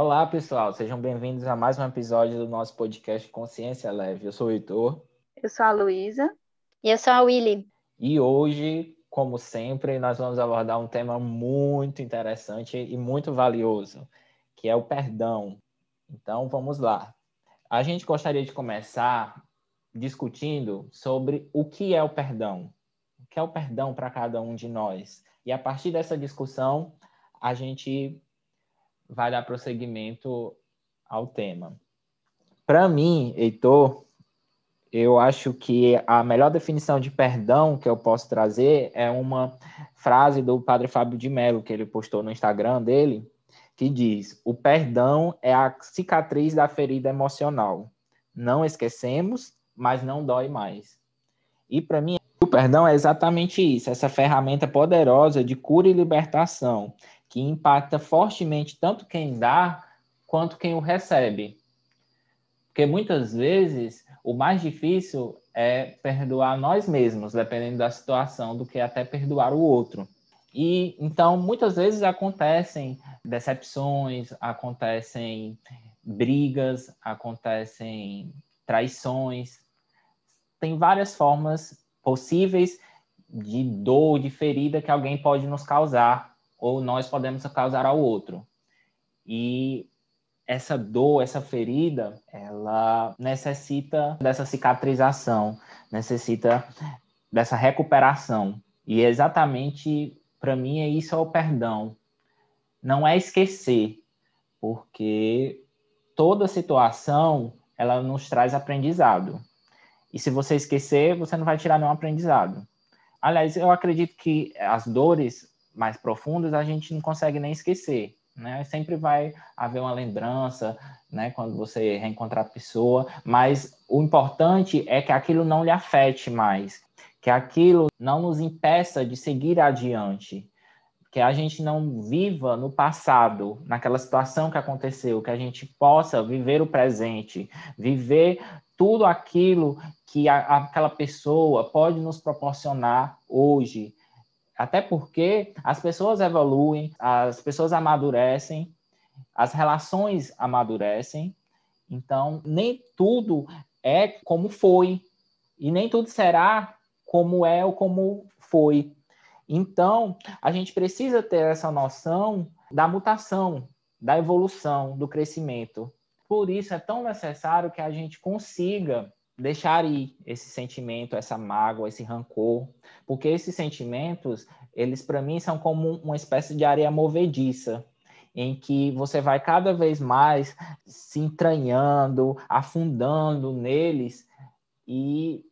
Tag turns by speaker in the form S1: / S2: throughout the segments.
S1: Olá, pessoal, sejam bem-vindos a mais um episódio do nosso podcast Consciência Leve. Eu sou o Heitor.
S2: Eu sou a Luísa.
S3: E eu sou a Willy.
S1: E hoje, como sempre, nós vamos abordar um tema muito interessante e muito valioso, que é o perdão. Então, vamos lá. A gente gostaria de começar discutindo sobre o que é o perdão. O que é o perdão para cada um de nós? E a partir dessa discussão, a gente vai dar prosseguimento ao tema. Para mim, Heitor, eu acho que a melhor definição de perdão que eu posso trazer é uma frase do padre Fábio de Mello, que ele postou no Instagram dele, que diz: O perdão é a cicatriz da ferida emocional. Não esquecemos, mas não dói mais. E para mim, o perdão é exatamente isso, essa ferramenta poderosa de cura e libertação, que impacta fortemente tanto quem dá quanto quem o recebe. Porque muitas vezes o mais difícil é perdoar nós mesmos, dependendo da situação, do que até perdoar o outro. E então muitas vezes acontecem decepções, acontecem brigas, acontecem traições. Tem várias formas possíveis de dor, de ferida que alguém pode nos causar ou nós podemos causar ao outro. E essa dor, essa ferida, ela necessita dessa cicatrização, necessita dessa recuperação. E exatamente para mim é isso é o perdão. Não é esquecer, porque toda situação ela nos traz aprendizado. E se você esquecer, você não vai tirar nenhum aprendizado. Aliás, eu acredito que as dores mais profundas, a gente não consegue nem esquecer. Né? Sempre vai haver uma lembrança, né? Quando você reencontrar a pessoa, mas o importante é que aquilo não lhe afete mais, que aquilo não nos impeça de seguir adiante, que a gente não viva no passado, naquela situação que aconteceu, que a gente possa viver o presente, viver tudo aquilo que a, aquela pessoa pode nos proporcionar hoje, até porque as pessoas evoluem, as pessoas amadurecem, as relações amadurecem. Então, nem tudo é como foi, e nem tudo será como é ou como foi. Então, a gente precisa ter essa noção da mutação, da evolução, do crescimento. Por isso é tão necessário que a gente consiga deixar ir esse sentimento, essa mágoa, esse rancor, porque esses sentimentos, eles para mim são como uma espécie de areia movediça, em que você vai cada vez mais se entranhando, afundando neles e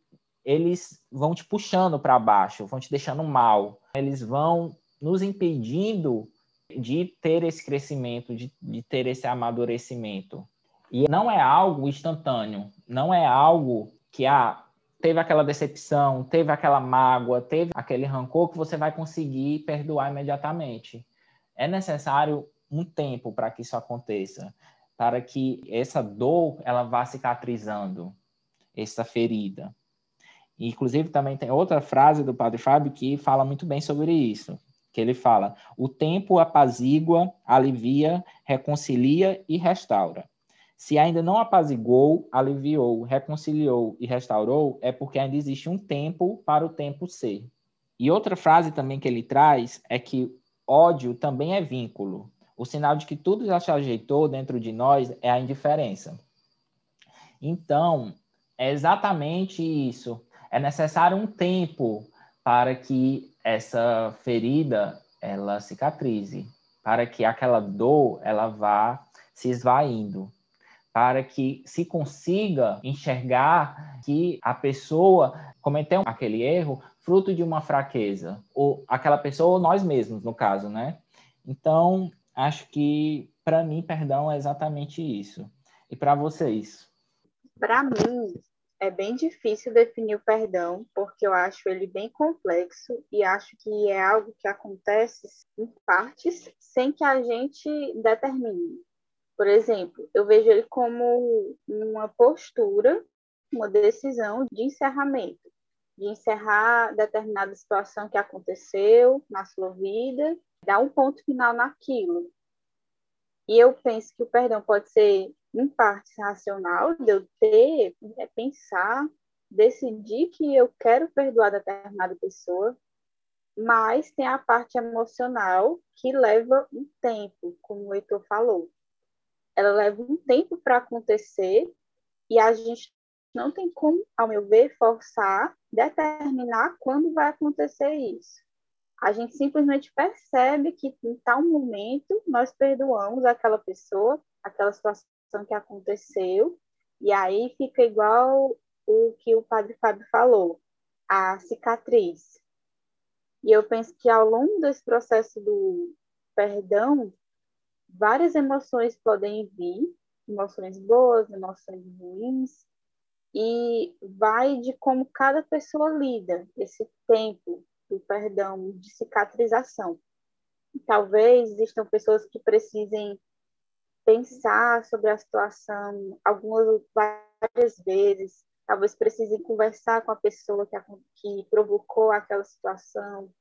S1: eles vão te puxando para baixo, vão te deixando mal. Eles vão nos impedindo de ter esse crescimento, de, de ter esse amadurecimento. E não é algo instantâneo, não é algo que ah, teve aquela decepção, teve aquela mágoa, teve aquele rancor que você vai conseguir perdoar imediatamente. É necessário um tempo para que isso aconteça, para que essa dor ela vá cicatrizando essa ferida. Inclusive também tem outra frase do Padre Fábio que fala muito bem sobre isso, que ele fala: "O tempo apazigua, alivia, reconcilia e restaura. Se ainda não apaziguou, aliviou, reconciliou e restaurou, é porque ainda existe um tempo para o tempo ser. E outra frase também que ele traz é que ódio também é vínculo. O sinal de que tudo já se ajeitou dentro de nós é a indiferença. Então, é exatamente isso. É necessário um tempo para que essa ferida ela cicatrize, para que aquela dor ela vá se esvaindo para que se consiga enxergar que a pessoa cometeu aquele erro fruto de uma fraqueza, ou aquela pessoa, ou nós mesmos, no caso, né? Então, acho que para mim, perdão é exatamente isso. E para vocês?
S2: Para mim, é bem difícil definir o perdão, porque eu acho ele bem complexo e acho que é algo que acontece em partes sem que a gente determine. Por exemplo, eu vejo ele como uma postura, uma decisão de encerramento, de encerrar determinada situação que aconteceu na sua vida, dar um ponto final naquilo. E eu penso que o perdão pode ser, em parte, racional, de eu ter, pensar, decidir que eu quero perdoar determinada pessoa, mas tem a parte emocional que leva um tempo, como o Heitor falou. Ela leva um tempo para acontecer e a gente não tem como, ao meu ver, forçar, determinar quando vai acontecer isso. A gente simplesmente percebe que em tal momento nós perdoamos aquela pessoa, aquela situação que aconteceu, e aí fica igual o que o padre Fábio falou, a cicatriz. E eu penso que ao longo desse processo do perdão, várias emoções podem vir, emoções boas, emoções ruins, e vai de como cada pessoa lida esse tempo do perdão, de cicatrização. Talvez existam pessoas que precisem pensar sobre a situação algumas várias vezes, talvez precisem conversar com a pessoa que, a, que provocou aquela situação,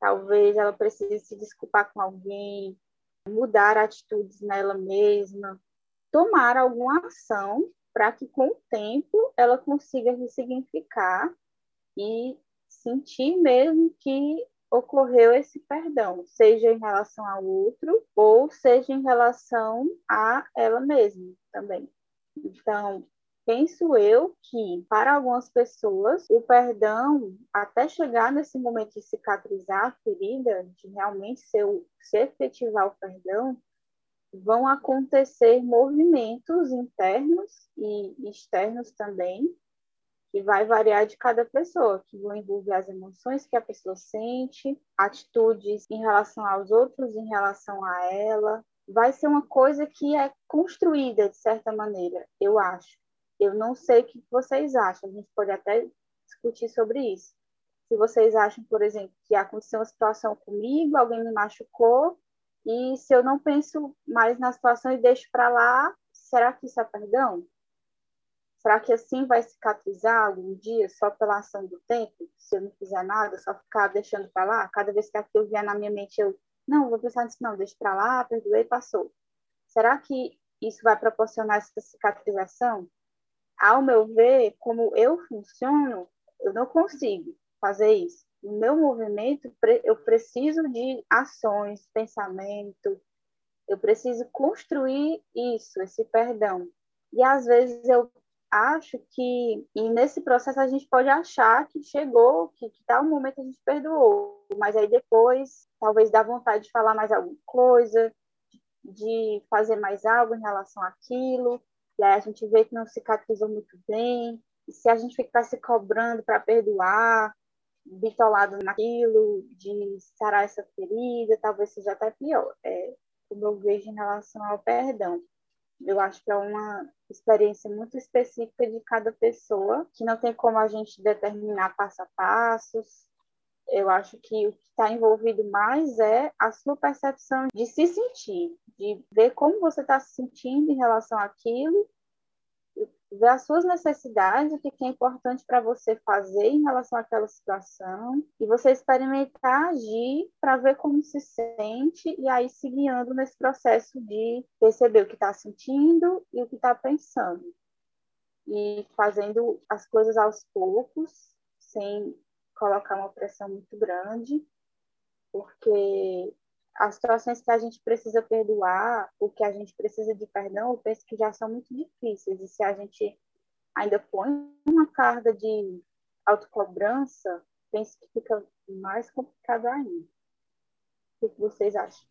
S2: talvez ela precise se desculpar com alguém, mudar atitudes nela mesma, tomar alguma ação para que com o tempo ela consiga ressignificar e sentir mesmo que ocorreu esse perdão, seja em relação ao outro ou seja em relação a ela mesma também. Então, penso eu que para algumas pessoas o perdão, até chegar nesse momento de cicatrizar a ferida, de realmente ser, se efetivar o perdão, vão acontecer movimentos internos e externos também, que vai variar de cada pessoa, que vão envolver as emoções que a pessoa sente, atitudes em relação aos outros, em relação a ela. Vai ser uma coisa que é construída de certa maneira, eu acho. Eu não sei o que vocês acham, a gente pode até discutir sobre isso. Se vocês acham, por exemplo, que aconteceu uma situação comigo, alguém me machucou, e se eu não penso mais na situação e deixo para lá, será que isso é perdão? Será que assim vai cicatrizar algum dia só pela ação do tempo? Se eu não fizer nada, só ficar deixando para lá? Cada vez que aquilo vier na minha mente, eu não vou pensar nisso, não, deixo para lá, perdoei, passou. Será que isso vai proporcionar essa cicatrização? Ao meu ver, como eu funciono, eu não consigo fazer isso no meu movimento, eu preciso de ações, pensamento, eu preciso construir isso, esse perdão. E às vezes eu acho que, e nesse processo a gente pode achar que chegou, que, que tal momento a gente perdoou, mas aí depois talvez dá vontade de falar mais alguma coisa, de fazer mais algo em relação àquilo, e aí a gente vê que não cicatrizou muito bem, e se a gente ficar se cobrando para perdoar, bitolado naquilo, de sarar essa ferida, talvez seja até pior. É como eu vejo em relação ao perdão. Eu acho que é uma experiência muito específica de cada pessoa, que não tem como a gente determinar passo a passos. Eu acho que o que está envolvido mais é a sua percepção de se sentir, de ver como você está se sentindo em relação àquilo ver as suas necessidades, o que é importante para você fazer em relação àquela situação, e você experimentar agir para ver como se sente, e aí se guiando nesse processo de perceber o que está sentindo e o que está pensando. E fazendo as coisas aos poucos, sem colocar uma pressão muito grande, porque as situações que a gente precisa perdoar, o que a gente precisa de perdão, eu penso que já são muito difíceis. E se a gente ainda põe uma carga de autocobrança, penso que fica mais complicado ainda. O que vocês acham?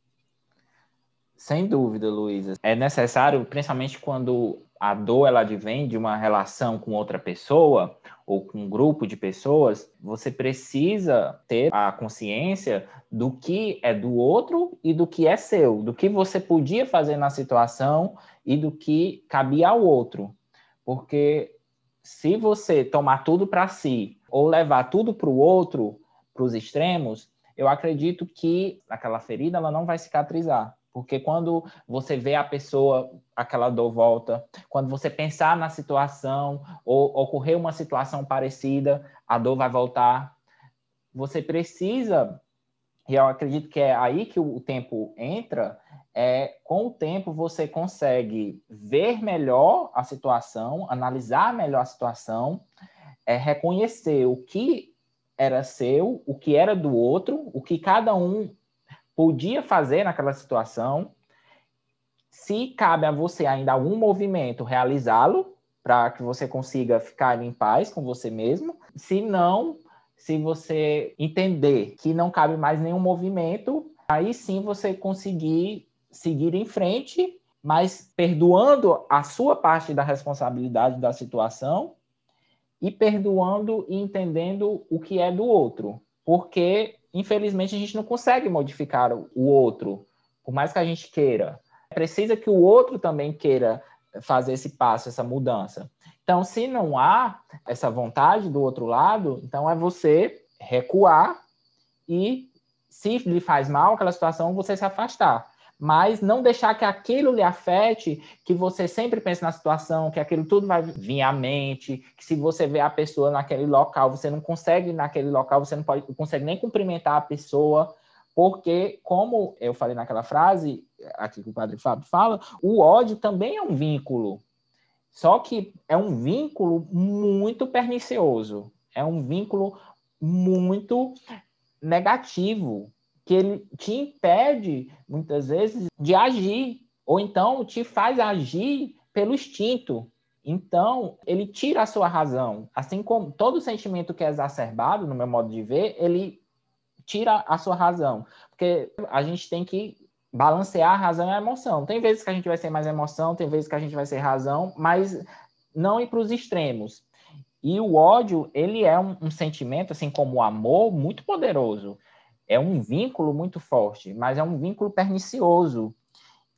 S1: Sem dúvida, Luísa. É necessário, principalmente quando a dor ela advém de uma relação com outra pessoa ou com um grupo de pessoas, você precisa ter a consciência do que é do outro e do que é seu, do que você podia fazer na situação e do que cabia ao outro. Porque se você tomar tudo para si ou levar tudo para o outro, para os extremos, eu acredito que aquela ferida ela não vai cicatrizar. Porque quando você vê a pessoa, aquela dor volta. Quando você pensar na situação ou ocorrer uma situação parecida, a dor vai voltar. Você precisa, e eu acredito que é aí que o tempo entra, é, com o tempo você consegue ver melhor a situação, analisar melhor a situação, é, reconhecer o que era seu, o que era do outro, o que cada um podia fazer naquela situação. Se cabe a você ainda algum movimento, realizá-lo para que você consiga ficar em paz com você mesmo. Se não, se você entender que não cabe mais nenhum movimento, aí sim você conseguir seguir em frente, mas perdoando a sua parte da responsabilidade da situação e perdoando e entendendo o que é do outro. Porque, infelizmente, a gente não consegue modificar o outro, por mais que a gente queira. Precisa que o outro também queira fazer esse passo, essa mudança. Então, se não há essa vontade do outro lado, então é você recuar e, se lhe faz mal aquela situação, você se afastar mas não deixar que aquilo lhe afete, que você sempre pense na situação, que aquilo tudo vai vir à mente, que se você vê a pessoa naquele local, você não consegue naquele local, você não pode, não consegue nem cumprimentar a pessoa, porque, como eu falei naquela frase, aqui que o padre Fábio fala, o ódio também é um vínculo. Só que é um vínculo muito pernicioso, é um vínculo muito negativo, que ele te impede, muitas vezes, de agir, ou então te faz agir pelo instinto. Então, ele tira a sua razão. Assim como todo sentimento que é exacerbado, no meu modo de ver, ele tira a sua razão. Porque a gente tem que balancear a razão e a emoção. Tem vezes que a gente vai ser mais emoção, tem vezes que a gente vai ser razão, mas não ir para os extremos. E o ódio, ele é um, um sentimento, assim como o amor, muito poderoso é um vínculo muito forte, mas é um vínculo pernicioso.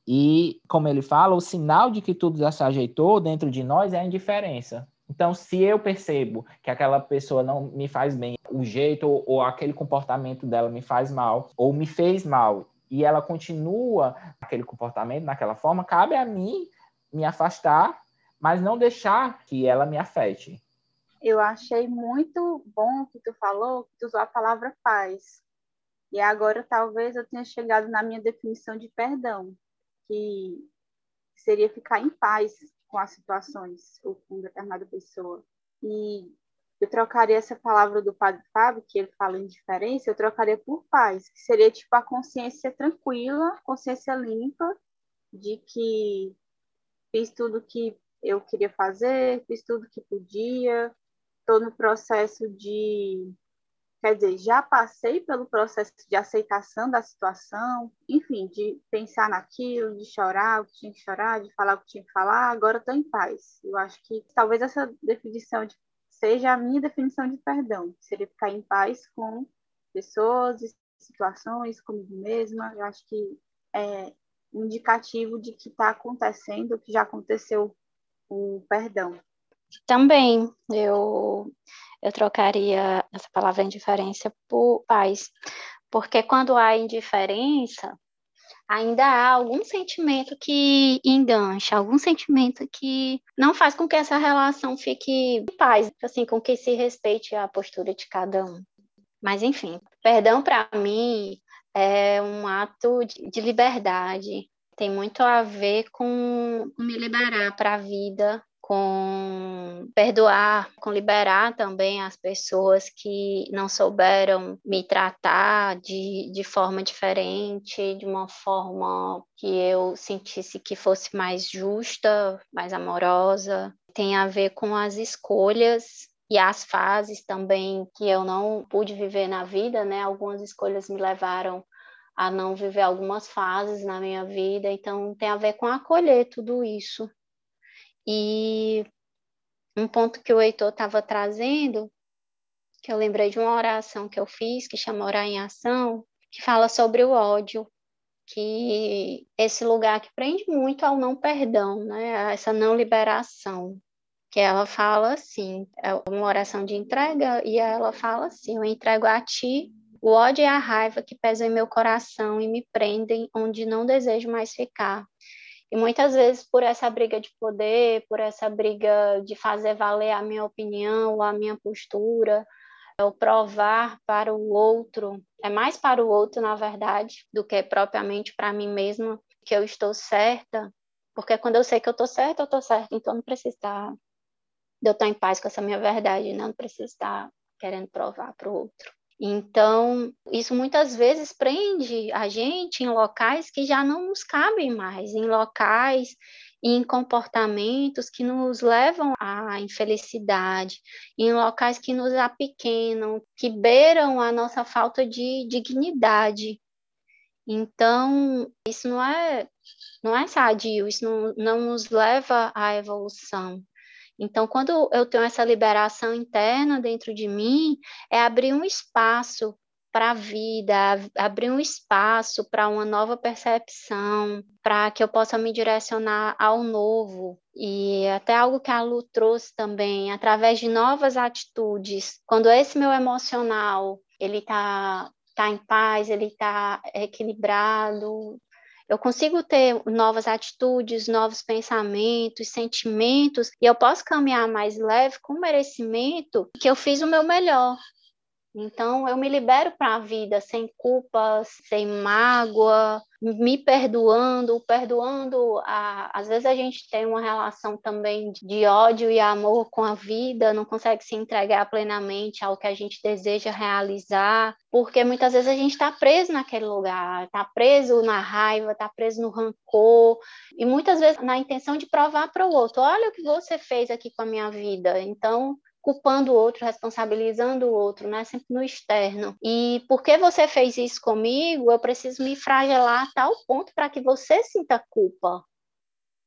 S1: E, como ele fala, o sinal de que tudo já se ajeitou dentro de nós é a indiferença. Então, se eu percebo que aquela pessoa não me faz bem, o jeito ou, ou aquele comportamento dela me faz mal, ou me fez mal, e ela continua aquele comportamento daquela forma, cabe a mim me afastar, mas não deixar que ela me afete.
S2: Eu achei muito bom que tu falou, que tu usou a palavra paz, e agora talvez eu tenha chegado na minha definição de perdão, que seria ficar em paz com as situações ou com determinada pessoa. E eu trocaria essa palavra do Padre Fábio, que ele fala em diferença, eu trocaria por paz, que seria tipo a consciência tranquila, consciência limpa, de que fiz tudo que eu queria fazer, fiz tudo que podia, estou no processo de Quer dizer, já passei pelo processo de aceitação da situação, enfim, de pensar naquilo, de chorar o que tinha que chorar, de falar o que tinha que falar, agora estou em paz. Eu acho que talvez essa definição de, seja a minha definição de perdão, seria ficar em paz com pessoas situações, comigo mesma. Eu acho que é indicativo de que está acontecendo, que já aconteceu o perdão.
S3: Também, eu, eu trocaria essa palavra indiferença por paz, porque quando há indiferença, ainda há algum sentimento que engancha, algum sentimento que não faz com que essa relação fique em paz, assim, com que se respeite a postura de cada um. Mas, enfim, perdão para mim é um ato de, de liberdade, tem muito a ver com me liberar para a vida, com perdoar, com liberar também as pessoas que não souberam me tratar de, de forma diferente, de uma forma que eu sentisse que fosse mais justa, mais amorosa. Tem a ver com as escolhas e as fases também que eu não pude viver na vida, né? Algumas escolhas me levaram a não viver algumas fases na minha vida, então tem a ver com acolher tudo isso e um ponto que o Heitor estava trazendo, que eu lembrei de uma oração que eu fiz, que chama Orar em Ação, que fala sobre o ódio, que esse lugar que prende muito ao não perdão, né? essa não liberação. Que ela fala assim, é uma oração de entrega, e ela fala assim: Eu entrego a ti o ódio e a raiva que pesam em meu coração e me prendem onde não desejo mais ficar. E muitas vezes, por essa briga de poder, por essa briga de fazer valer a minha opinião, a minha postura, o provar para o outro, é mais para o outro, na verdade, do que propriamente para mim mesma, que eu estou certa, porque quando eu sei que eu estou certa, eu estou certa, então não preciso estar, eu estar em paz com essa minha verdade, não, não preciso estar querendo provar para o outro. Então, isso muitas vezes prende a gente em locais que já não nos cabem mais, em locais em comportamentos que nos levam à infelicidade, em locais que nos apequenam, que beiram a nossa falta de dignidade. Então, isso não é, não é sadio, isso não, não nos leva à evolução. Então, quando eu tenho essa liberação interna dentro de mim, é abrir um espaço para a vida, abrir um espaço para uma nova percepção, para que eu possa me direcionar ao novo. E até algo que a Lu trouxe também, através de novas atitudes. Quando esse meu emocional ele está tá em paz, ele está equilibrado, eu consigo ter novas atitudes, novos pensamentos, sentimentos, e eu posso caminhar mais leve com merecimento que eu fiz o meu melhor, então, eu me libero para a vida sem culpa, sem mágoa, me perdoando, perdoando. A... Às vezes a gente tem uma relação também de ódio e amor com a vida, não consegue se entregar plenamente ao que a gente deseja realizar, porque muitas vezes a gente está preso naquele lugar, está preso na raiva, está preso no rancor, e muitas vezes na intenção de provar para o outro: olha o que você fez aqui com a minha vida. Então, culpando o outro, responsabilizando o outro, né? Sempre no externo. E porque você fez isso comigo, eu preciso me fragelar a tal ponto para que você sinta culpa.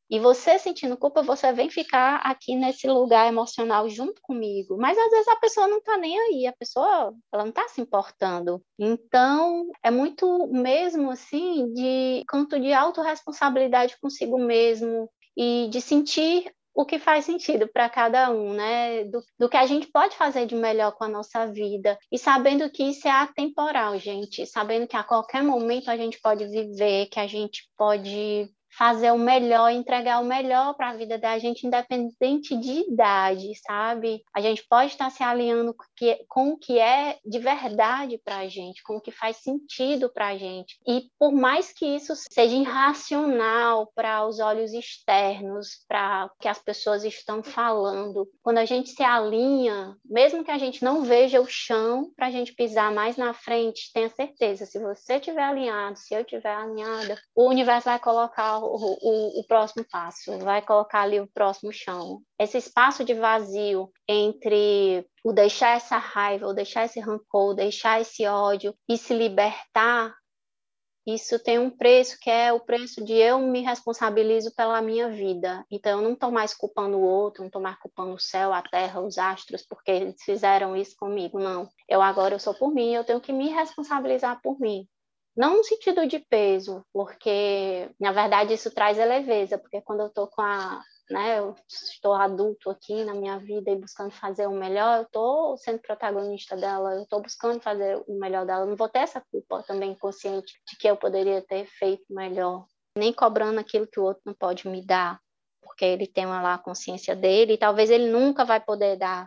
S3: E você sentindo culpa, você vem ficar aqui nesse lugar emocional junto comigo. Mas às vezes a pessoa não está nem aí, a pessoa ela não está se importando. Então, é muito mesmo assim de canto de autorresponsabilidade consigo mesmo e de sentir o que faz sentido para cada um, né? Do, do, que a gente pode fazer de melhor com a nossa vida. E sabendo que isso é atemporal, gente. Sabendo que a qualquer momento a gente pode viver, que a gente pode fazer o melhor, entregar o melhor para a vida da gente, independente de idade, sabe? A gente pode estar se alinhando com o que é de verdade para a gente, com o que faz sentido para a gente. E por mais que isso seja irracional para os olhos externos, para o que as pessoas estão falando, quando a gente se alinha, mesmo que a gente não veja o chão para a gente pisar mais na frente, tenha certeza, se você estiver alinhado, se eu estiver alinhada, o universo vai colocar o, o, próximo passo, vai colocar ali o próximo chão. Esse espaço de vazio entre o deixar essa raiva, o deixar esse rancor, deixar esse ódio e se libertar, isso tem um preço que é o preço de eu me responsabilizo pela minha vida. Então eu não estou mais culpando o outro, não estou mais culpando o céu, a terra, os astros, porque eles fizeram isso comigo. Não. Eu agora eu sou por mim, eu tenho que me responsabilizar por mim. Não no sentido de peso, porque na verdade isso traz leveza, porque quando eu estou com a, né, eu estou adulto aqui na minha vida e buscando fazer o melhor, eu estou sendo protagonista dela, eu estou buscando fazer o melhor dela, não vou ter essa culpa também consciente de que eu poderia ter feito melhor, nem cobrando aquilo que o outro não pode me dar, porque ele tem lá a consciência dele e talvez ele nunca vai poder dar,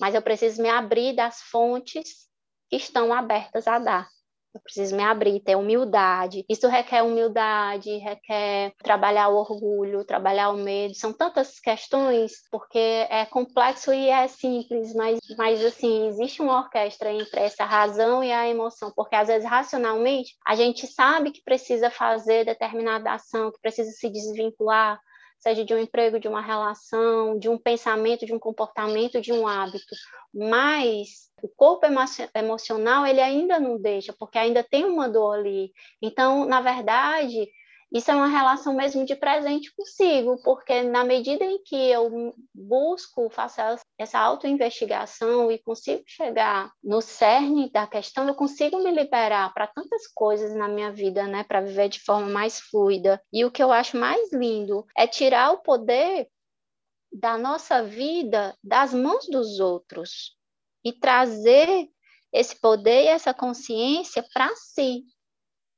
S3: mas eu preciso me abrir das fontes que estão abertas a dar. Eu preciso me abrir, ter humildade. Isso requer humildade, requer trabalhar o orgulho, trabalhar o medo. São tantas questões, porque é complexo e é simples, mas, mas assim, existe uma orquestra entre essa razão e a emoção, porque às vezes racionalmente a gente sabe que precisa fazer determinada ação, que precisa se desvincular, seja de um emprego, de uma relação, de um pensamento, de um comportamento, de um hábito. Mas o corpo emocional ele ainda não deixa, porque ainda tem uma dor ali. Então, na verdade, isso é uma relação mesmo de presente consigo, porque na medida em que eu busco, faço essa autoinvestigação e consigo chegar no cerne da questão, eu consigo me liberar para tantas coisas na minha vida, né, para viver de forma mais fluida. E o que eu acho mais lindo é tirar o poder da nossa vida das mãos dos outros e trazer esse poder e essa consciência para si,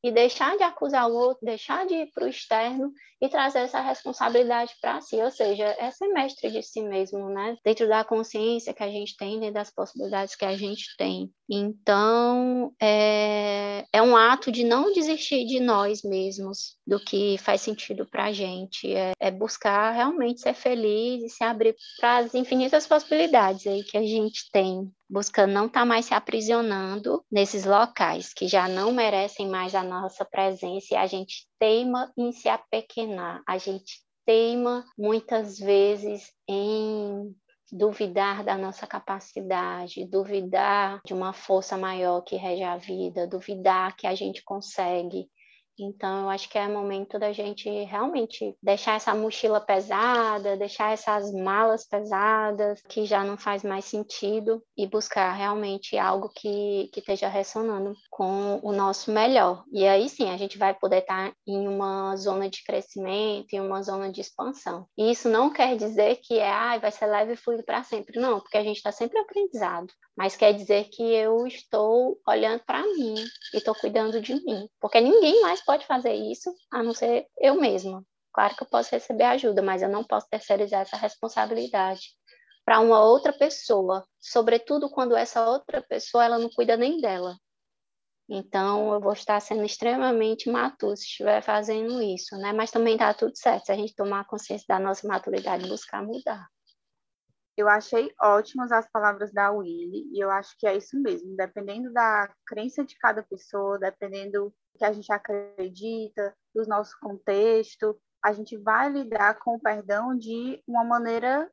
S3: e deixar de acusar o outro, deixar de ir para o externo e trazer essa responsabilidade para si, ou seja, é ser mestre de si mesmo, né? Dentro da consciência que a gente tem, dentro das possibilidades que a gente tem. Então, é, é um ato de não desistir de nós mesmos, do que faz sentido para a gente, é, é buscar realmente ser feliz e se abrir para as infinitas possibilidades aí que a gente tem buscando não estar tá mais se aprisionando nesses locais que já não merecem mais a nossa presença e a gente teima em se apequenar, a gente teima muitas vezes em duvidar da nossa capacidade, duvidar de uma força maior que rege a vida, duvidar que a gente consegue, então, eu acho que é momento da gente realmente deixar essa mochila pesada, deixar essas malas pesadas, que já não faz mais sentido, e buscar realmente algo que, que esteja ressonando com o nosso melhor. E aí sim, a gente vai poder estar em uma zona de crescimento, em uma zona de expansão. E isso não quer dizer que é, ah, vai ser leve e fluido para sempre. Não, porque a gente está sempre aprendizado mas quer dizer que eu estou olhando para mim e estou cuidando de mim, porque ninguém mais pode fazer isso a não ser eu mesma. Claro que eu posso receber ajuda, mas eu não posso terceirizar essa responsabilidade para uma outra pessoa, sobretudo quando essa outra pessoa ela não cuida nem dela. Então, eu vou estar sendo extremamente maturo se estiver fazendo isso, né? Mas também está tudo certo se a gente tomar consciência da nossa maturidade e buscar mudar.
S2: Eu achei ótimas as palavras da Willy, e eu acho que é isso mesmo, dependendo da crença de cada pessoa, dependendo do que a gente acredita, do nosso contexto, a gente vai lidar com o perdão de uma maneira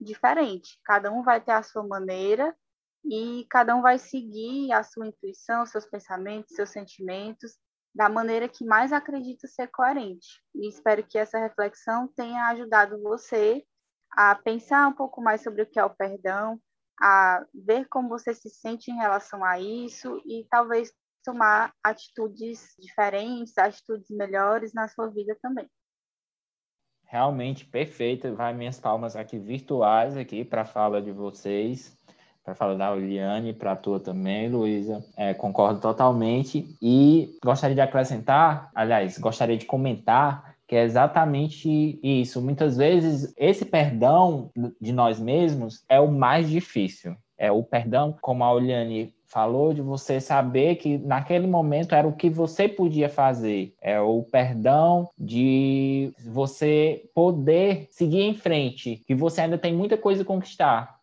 S2: diferente. Cada um vai ter a sua maneira e cada um vai seguir a sua intuição, seus pensamentos, seus sentimentos da maneira que mais acredita ser coerente. E espero que essa reflexão tenha ajudado você a pensar um pouco mais sobre o que é o perdão, a ver como você se sente em relação a isso e talvez tomar atitudes diferentes, atitudes melhores na sua vida também.
S1: Realmente perfeito. Vai minhas palmas aqui virtuais aqui para a fala de vocês, para a fala da Uliane, para a tua também, Luísa. É, concordo totalmente e gostaria de acrescentar, aliás, gostaria de comentar que é exatamente isso. Muitas vezes, esse perdão de nós mesmos é o mais difícil. É o perdão, como a Oliane falou, de você saber que naquele momento era o que você podia fazer. É o perdão de você poder seguir em frente, que você ainda tem muita coisa a conquistar.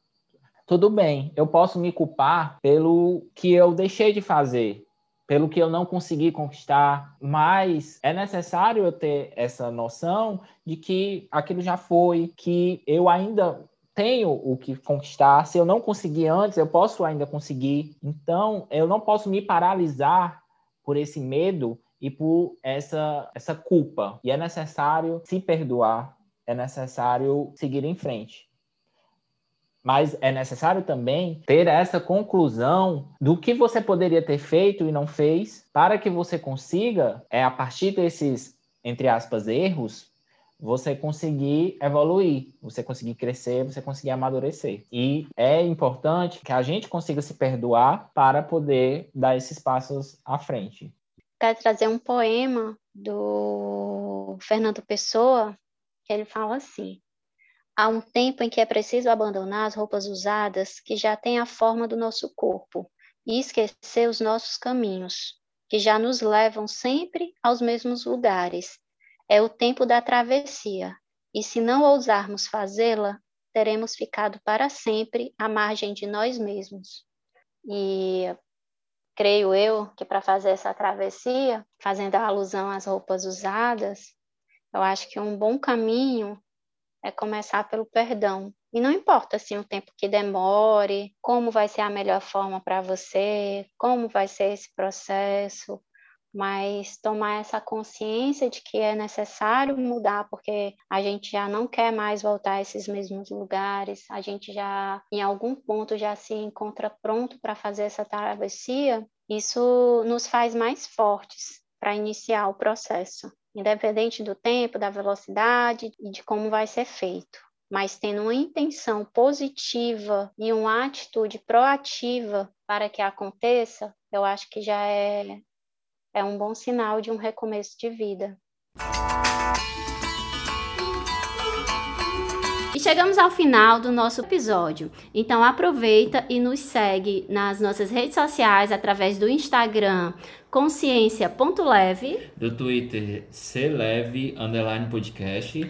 S1: Tudo bem, eu posso me culpar pelo que eu deixei de fazer, pelo que eu não consegui conquistar, mas é necessário eu ter essa noção de que aquilo já foi, que eu ainda tenho o que conquistar. Se eu não consegui antes, eu posso ainda conseguir. Então, eu não posso me paralisar por esse medo e por essa, essa culpa. E é necessário se perdoar, é necessário seguir em frente mas é necessário também ter essa conclusão do que você poderia ter feito e não fez, para que você consiga, é a partir desses, entre aspas, erros, você conseguir evoluir, você conseguir crescer, você conseguir amadurecer. E é importante que a gente consiga se perdoar para poder dar esses passos à frente.
S3: Quero trazer um poema do Fernando Pessoa, que ele fala assim: Há um tempo em que é preciso abandonar as roupas usadas que já têm a forma do nosso corpo e esquecer os nossos caminhos, que já nos levam sempre aos mesmos lugares. É o tempo da travessia, e se não ousarmos fazê-la, teremos ficado para sempre à margem de nós mesmos. E creio eu que para fazer essa travessia, fazendo a alusão às roupas usadas, eu acho que um bom caminho é começar pelo perdão. E não importa assim o tempo que demore, como vai ser a melhor forma para você, como vai ser esse processo, mas tomar essa consciência de que é necessário mudar, porque a gente já não quer mais voltar a esses mesmos lugares, a gente já, em algum ponto, já se encontra pronto para fazer essa travessia, isso nos faz mais fortes para iniciar o processo independente do tempo, da velocidade e de como vai ser feito. Mas tendo uma intenção positiva e uma atitude proativa para que aconteça, eu acho que já é,
S4: é um bom sinal de um recomeço de vida.
S3: Chegamos ao final do nosso episódio. Então aproveita e nos segue nas nossas redes sociais através do Instagram consciência.leve,
S1: do Twitter celeve underline podcast